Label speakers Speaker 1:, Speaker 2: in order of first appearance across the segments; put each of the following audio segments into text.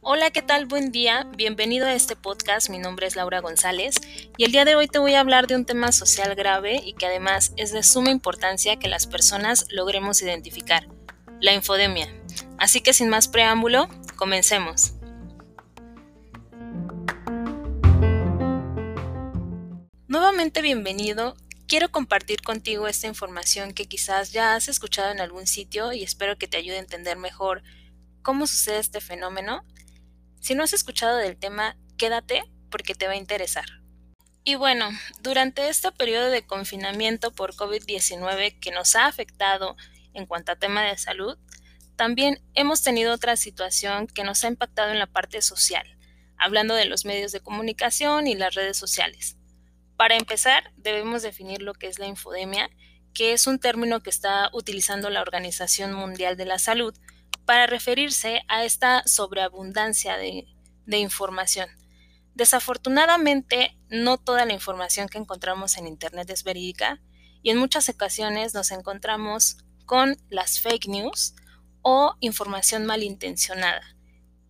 Speaker 1: Hola, ¿qué tal? Buen día. Bienvenido a este podcast. Mi nombre es Laura González y el día de hoy te voy a hablar de un tema social grave y que además es de suma importancia que las personas logremos identificar, la infodemia. Así que sin más preámbulo, comencemos. Nuevamente bienvenido. Quiero compartir contigo esta información que quizás ya has escuchado en algún sitio y espero que te ayude a entender mejor cómo sucede este fenómeno si no has escuchado del tema, quédate porque te va a interesar. Y bueno, durante este periodo de confinamiento por COVID-19 que nos ha afectado en cuanto a tema de salud, también hemos tenido otra situación que nos ha impactado en la parte social, hablando de los medios de comunicación y las redes sociales. Para empezar, debemos definir lo que es la infodemia, que es un término que está utilizando la Organización Mundial de la Salud para referirse a esta sobreabundancia de, información. Desafortunadamente, no toda la información que encontramos en Internet es verídica y en muchas ocasiones nos encontramos con las fake news o información malintencionada.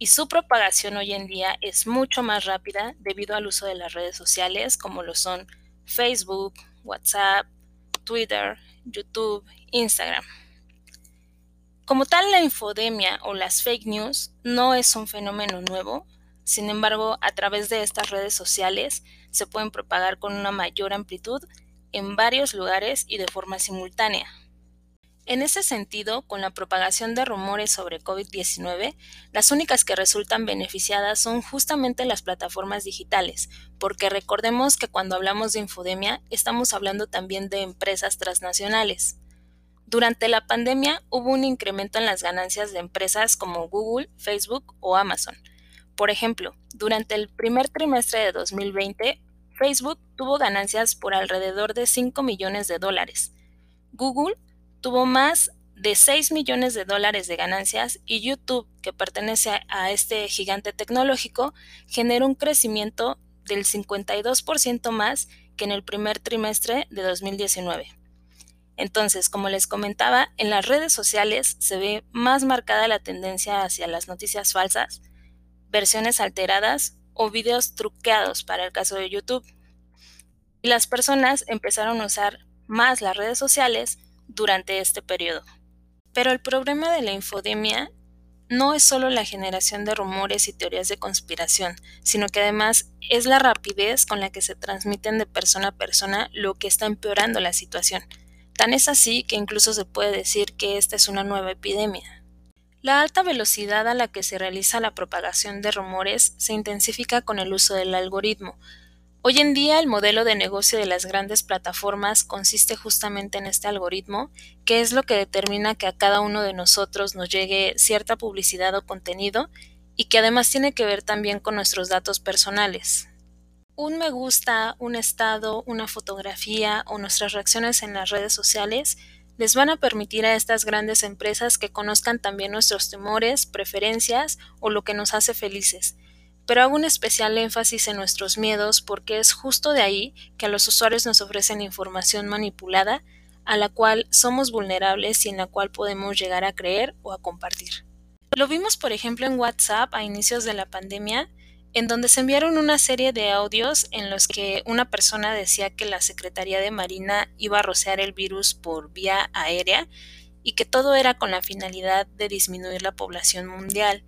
Speaker 1: Y su propagación hoy en día es mucho más rápida debido al uso de las redes sociales como lo son Facebook, WhatsApp, Twitter, YouTube, Instagram. Como tal, la infodemia o las fake news no es un fenómeno nuevo, sin embargo, a través de estas redes sociales se pueden propagar con una mayor amplitud en varios lugares y de forma simultánea. En ese sentido, con la propagación de rumores sobre COVID-19, las únicas que resultan beneficiadas son justamente las plataformas digitales, porque recordemos que cuando hablamos de infodemia estamos hablando también de empresas transnacionales. Durante la pandemia hubo un incremento en las ganancias de empresas como Google, Facebook o Amazon. Por ejemplo, durante el primer trimestre de 2020, Facebook tuvo ganancias por alrededor de 5 millones de dólares. Google tuvo más de 6 millones de dólares de ganancias y YouTube, que pertenece a este gigante tecnológico, generó un crecimiento del 52% más que en el primer trimestre de 2019. Entonces, como les comentaba, en las redes sociales se ve más marcada la tendencia hacia las noticias falsas, versiones alteradas o videos truqueados para el caso de YouTube. Y las personas empezaron a usar más las redes sociales durante este periodo. Pero el problema de la infodemia no es solo la generación de rumores y teorías de conspiración, sino que además es la rapidez con la que se transmiten de persona a persona lo que está empeorando la situación. Tan es así que incluso se puede decir que esta es una nueva epidemia. La alta velocidad a la que se realiza la propagación de rumores se intensifica con el uso del algoritmo. Hoy en día el modelo de negocio de las grandes plataformas consiste justamente en este algoritmo, que es lo que determina que a cada uno de nosotros nos llegue cierta publicidad o contenido y que además tiene que ver también con nuestros datos personales un me gusta, un estado, una fotografía o nuestras reacciones en las redes sociales les van a permitir a estas grandes empresas que conozcan también nuestros temores, preferencias o lo que nos hace felices. Pero hago un especial énfasis en nuestros miedos porque es justo de ahí que a los usuarios nos ofrecen información manipulada a la cual somos vulnerables y en la cual podemos llegar a creer o a compartir. Lo vimos, por ejemplo, en WhatsApp a inicios de la pandemia, en donde se enviaron una serie de audios en los que una persona decía que la Secretaría de Marina iba a rociar el virus por vía aérea y que todo era con la finalidad de disminuir la población mundial.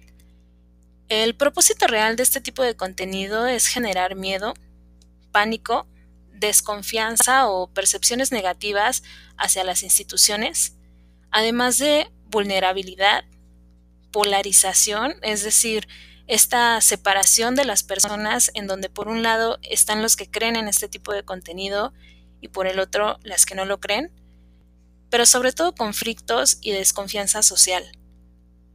Speaker 1: El propósito real de este tipo de contenido es generar miedo, pánico, desconfianza o percepciones negativas hacia las instituciones, además de vulnerabilidad, polarización, es decir, esta separación de las personas en donde por un lado están los que creen en este tipo de contenido y por el otro las que no lo creen, pero sobre todo conflictos y desconfianza social.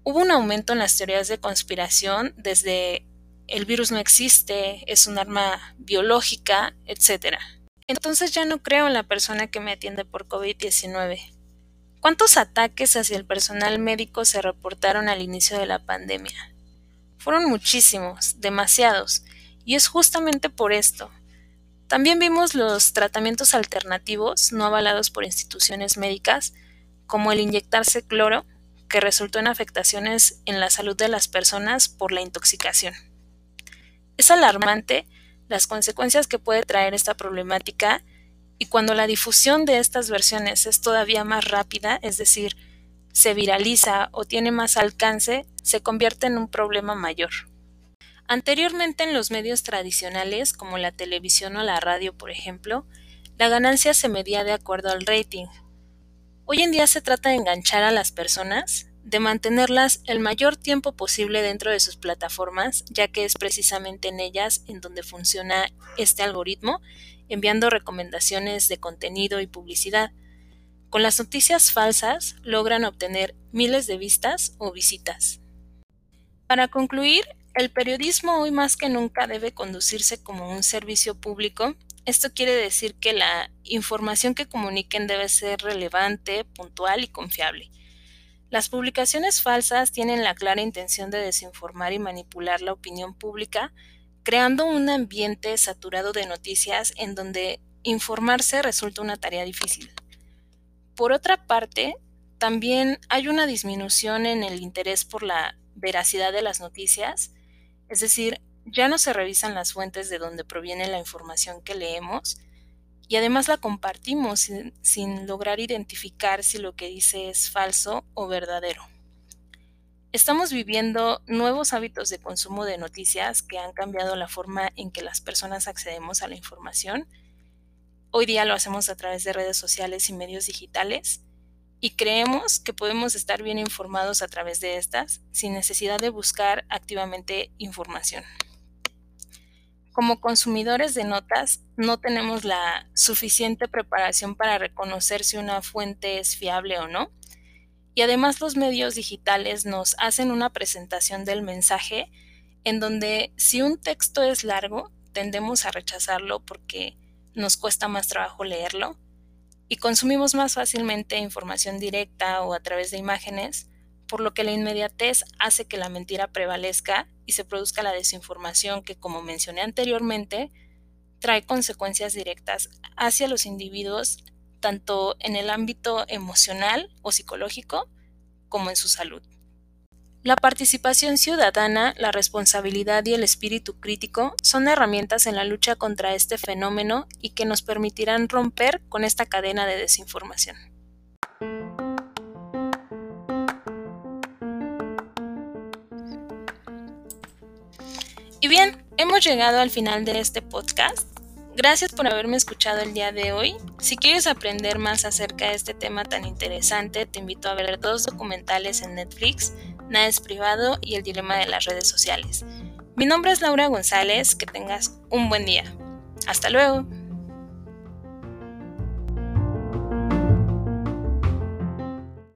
Speaker 1: Hubo un aumento en las teorías de conspiración desde el virus no existe, es un arma biológica, etc. Entonces ya no creo en la persona que me atiende por COVID-19. ¿Cuántos ataques hacia el personal médico se reportaron al inicio de la pandemia? Fueron muchísimos, demasiados, y es justamente por esto, También vimos los tratamientos alternativos no avalados por instituciones médicas, como el inyectarse cloro, que resultó en afectaciones en la salud de las personas por la intoxicación. Es alarmante las consecuencias que puede traer esta problemática y cuando la difusión de estas versiones es todavía más rápida, es decir, se viraliza o tiene más alcance, se convierte en un problema mayor. Anteriormente en los medios tradicionales, como la televisión o la radio, por ejemplo, la ganancia se medía de acuerdo al rating. Hoy en día se trata de enganchar a las personas, de mantenerlas el mayor tiempo posible dentro de sus plataformas, ya que es precisamente en ellas en donde funciona este algoritmo, enviando recomendaciones de contenido y publicidad. Con las noticias falsas logran obtener miles de vistas o visitas. Para concluir, el periodismo hoy más que nunca debe conducirse como un servicio público. Esto quiere decir que la información que comuniquen debe ser relevante, puntual y confiable. Las publicaciones falsas tienen la clara intención de desinformar y manipular la opinión pública, creando un ambiente saturado de noticias en donde informarse resulta una tarea difícil. Por otra parte, también hay una disminución en el interés por la veracidad de las noticias, es decir, ya no se revisan las fuentes de donde proviene la información que leemos, y además la compartimos sin, lograr identificar si lo que dice es falso o verdadero. Estamos viviendo nuevos hábitos de consumo de noticias que han cambiado la forma en que las personas accedemos a la información. Hoy día lo hacemos a través de redes sociales y medios digitales y creemos que podemos estar bien informados a través de estas sin necesidad de buscar activamente información como consumidores de notas no tenemos la suficiente preparación para reconocer si una fuente es fiable o no. Y además los medios digitales nos hacen una presentación del mensaje en donde si un texto es largo, tendemos a rechazarlo porque nos cuesta más trabajo leerlo y consumimos más fácilmente información directa o a través de imágenes por lo que la inmediatez hace que la mentira prevalezca y se produzca la desinformación que, como mencioné anteriormente, trae consecuencias directas hacia los individuos tanto en el ámbito emocional o psicológico como en su salud. La participación ciudadana, la responsabilidad y el espíritu crítico son herramientas en la lucha contra este fenómeno y que nos permitirán romper con esta cadena de desinformación. Y bien, hemos llegado al final de este podcast. Gracias por haberme escuchado el día de hoy. Si quieres aprender más acerca de este tema tan interesante, te invito a ver dos documentales en Netflix, Nada es privado y El dilema de las redes sociales. Mi nombre es Laura González, que tengas un buen día. Hasta luego.